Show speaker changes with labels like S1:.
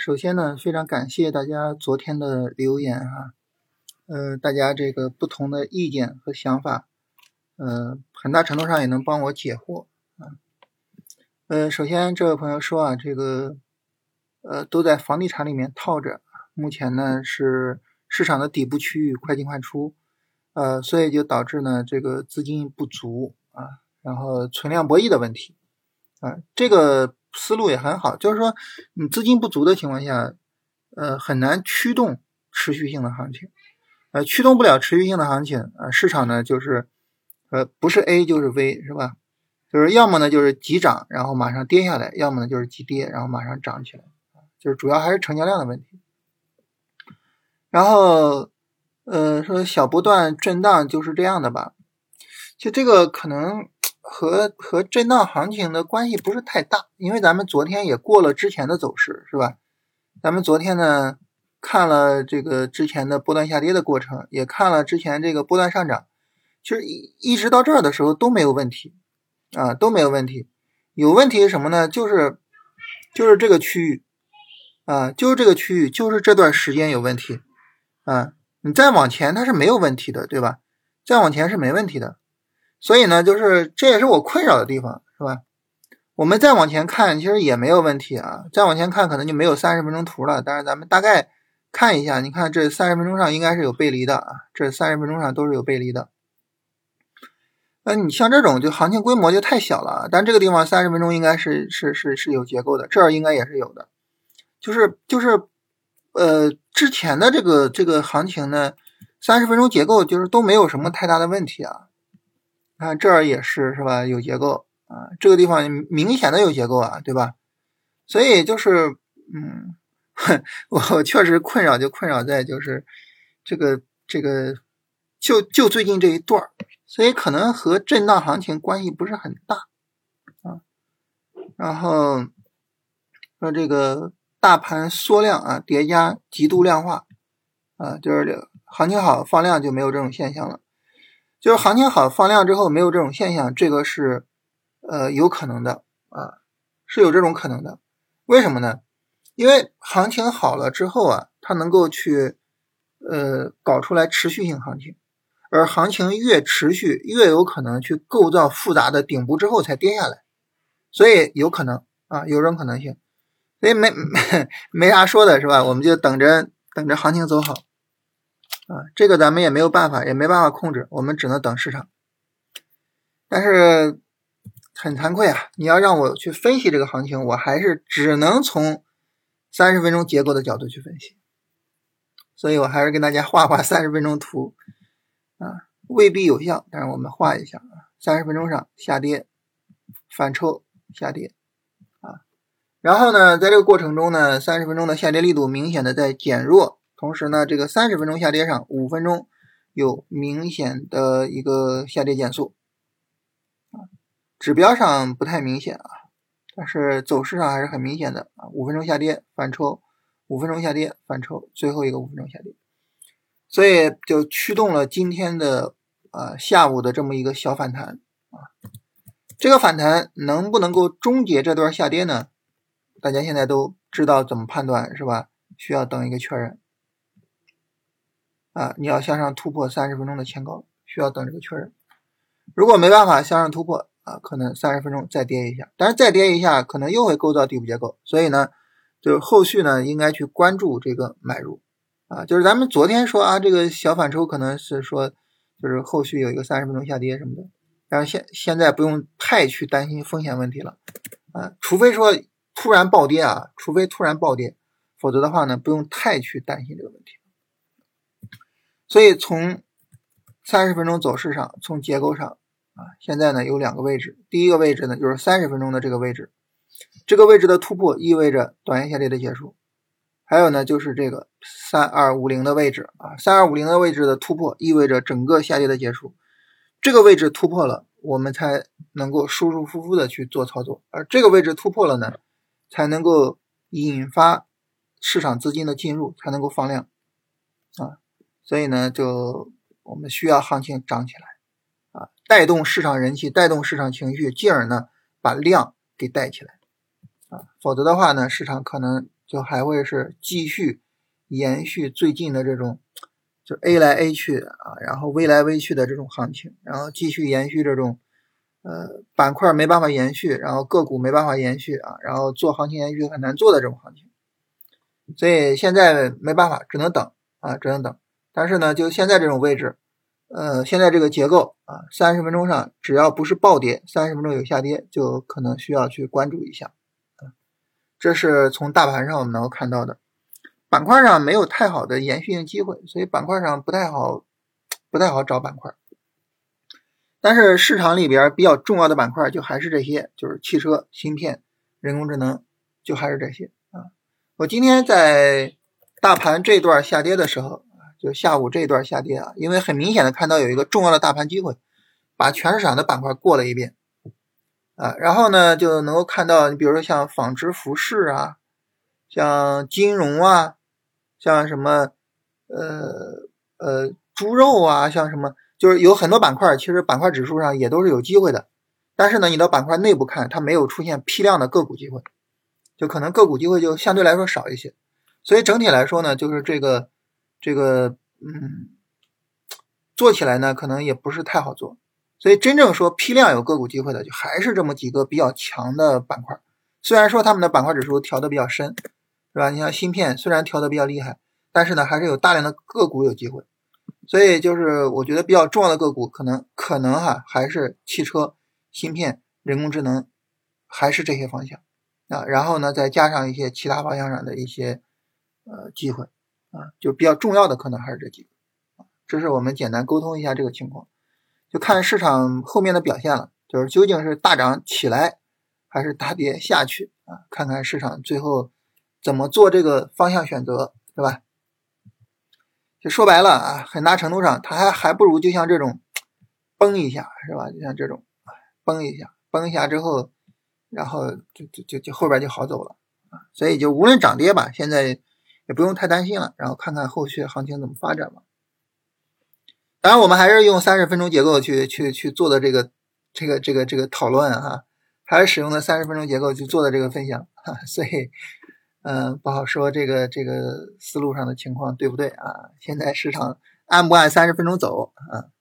S1: 首先呢，非常感谢大家昨天的留言哈，呃，大家这个不同的意见和想法，呃，很大程度上也能帮我解惑啊。呃，首先这位朋友说啊，这个呃都在房地产里面套着，目前呢是市场的底部区域，快进快出，呃，所以就导致呢这个资金不足啊，然后存量博弈的问题啊，这个。思路也很好，就是说，你资金不足的情况下，呃，很难驱动持续性的行情，呃，驱动不了持续性的行情，呃，市场呢就是，呃，不是 A 就是 V，是吧？就是要么呢就是急涨，然后马上跌下来，要么呢就是急跌，然后马上涨起来，就是主要还是成交量的问题。然后，呃，说小波段震荡就是这样的吧？其实这个可能。和和震荡行情的关系不是太大，因为咱们昨天也过了之前的走势，是吧？咱们昨天呢看了这个之前的波段下跌的过程，也看了之前这个波段上涨，其实一一直到这儿的时候都没有问题啊，都没有问题。有问题是什么呢？就是就是这个区域啊，就是这个区域，就是这段时间有问题啊。你再往前它是没有问题的，对吧？再往前是没问题的。所以呢，就是这也是我困扰的地方，是吧？我们再往前看，其实也没有问题啊。再往前看，可能就没有三十分钟图了。但是咱们大概看一下，你看这三十分钟上应该是有背离的啊，这三十分钟上都是有背离的。那你像这种，就行情规模就太小了。但这个地方三十分钟应该是是是是有结构的，这儿应该也是有的。就是就是，呃，之前的这个这个行情呢，三十分钟结构就是都没有什么太大的问题啊。看这儿也是是吧？有结构啊，这个地方明显的有结构啊，对吧？所以就是，嗯，我确实困扰就困扰在就是这个这个就就最近这一段儿，所以可能和震荡行情关系不是很大啊。然后说这个大盘缩量啊，叠加极度量化啊，就是行情好放量就没有这种现象了。就是行情好放量之后没有这种现象，这个是呃有可能的啊，是有这种可能的。为什么呢？因为行情好了之后啊，它能够去呃搞出来持续性行情，而行情越持续，越有可能去构造复杂的顶部之后才跌下来，所以有可能啊，有这种可能性。所以没没 没啥说的是吧？我们就等着等着行情走好。啊，这个咱们也没有办法，也没办法控制，我们只能等市场。但是很惭愧啊，你要让我去分析这个行情，我还是只能从三十分钟结构的角度去分析。所以我还是跟大家画画三十分钟图啊，未必有效，但是我们画一下啊，三十分钟上下跌，反抽下跌啊，然后呢，在这个过程中呢，三十分钟的下跌力度明显的在减弱。同时呢，这个三十分钟下跌上，五分钟有明显的一个下跌减速，啊，指标上不太明显啊，但是走势上还是很明显的啊。五分钟下跌反抽，五分钟下跌反抽，最后一个五分钟下跌，所以就驱动了今天的啊下午的这么一个小反弹啊。这个反弹能不能够终结这段下跌呢？大家现在都知道怎么判断是吧？需要等一个确认。啊，你要向上突破三十分钟的前高，需要等这个确认。如果没办法向上突破啊，可能三十分钟再跌一下，但是再跌一下，可能又会构造底部结构。所以呢，就是后续呢，应该去关注这个买入啊。就是咱们昨天说啊，这个小反抽可能是说，就是后续有一个三十分钟下跌什么的。但是现现在不用太去担心风险问题了啊，除非说突然暴跌啊，除非突然暴跌，否则的话呢，不用太去担心这个问题。所以从三十分钟走势上，从结构上啊，现在呢有两个位置。第一个位置呢就是三十分钟的这个位置，这个位置的突破意味着短线下跌的结束。还有呢就是这个三二五零的位置啊，三二五零的位置的突破意味着整个下跌的结束。这个位置突破了，我们才能够舒舒服服的去做操作。而这个位置突破了呢，才能够引发市场资金的进入，才能够放量啊。所以呢，就我们需要行情涨起来，啊，带动市场人气，带动市场情绪，进而呢把量给带起来，啊，否则的话呢，市场可能就还会是继续延续最近的这种，就 A 来 A 去啊，然后 V 来 V 去的这种行情，然后继续延续这种，呃，板块没办法延续，然后个股没办法延续啊，然后做行情延续很难做的这种行情，所以现在没办法，只能等啊，只能等。但是呢，就现在这种位置。呃，现在这个结构啊，三十分钟上只要不是暴跌，三十分钟有下跌，就可能需要去关注一下。这是从大盘上我们能够看到的。板块上没有太好的延续性机会，所以板块上不太好，不太好找板块。但是市场里边比较重要的板块就还是这些，就是汽车、芯片、人工智能，就还是这些啊。我今天在大盘这段下跌的时候。就下午这一段下跌啊，因为很明显的看到有一个重要的大盘机会，把全市场的板块过了一遍啊，然后呢就能够看到，你比如说像纺织服饰啊，像金融啊，像什么呃呃猪肉啊，像什么，就是有很多板块，其实板块指数上也都是有机会的，但是呢，你到板块内部看，它没有出现批量的个股机会，就可能个股机会就相对来说少一些，所以整体来说呢，就是这个。这个嗯，做起来呢，可能也不是太好做，所以真正说批量有个股机会的，就还是这么几个比较强的板块。虽然说他们的板块指数调的比较深，是吧？你像芯片，虽然调的比较厉害，但是呢，还是有大量的个股有机会。所以就是我觉得比较重要的个股，可能可能哈，还是汽车、芯片、人工智能，还是这些方向啊。然后呢，再加上一些其他方向上的一些呃机会。啊，就比较重要的可能还是这几个，这是我们简单沟通一下这个情况，就看市场后面的表现了，就是究竟是大涨起来，还是大跌下去啊？看看市场最后怎么做这个方向选择，是吧？就说白了啊，很大程度上，它还还不如就像这种崩一下，是吧？就像这种崩一下，崩一下之后，然后就就就就后边就好走了啊。所以就无论涨跌吧，现在。也不用太担心了，然后看看后续行情怎么发展吧。当然，我们还是用三十分钟结构去去去做的这个这个这个这个讨论哈，还是使用的三十分钟结构去做的这个分享哈，所以嗯不好说这个这个思路上的情况对不对啊？现在市场按不按三十分钟走啊？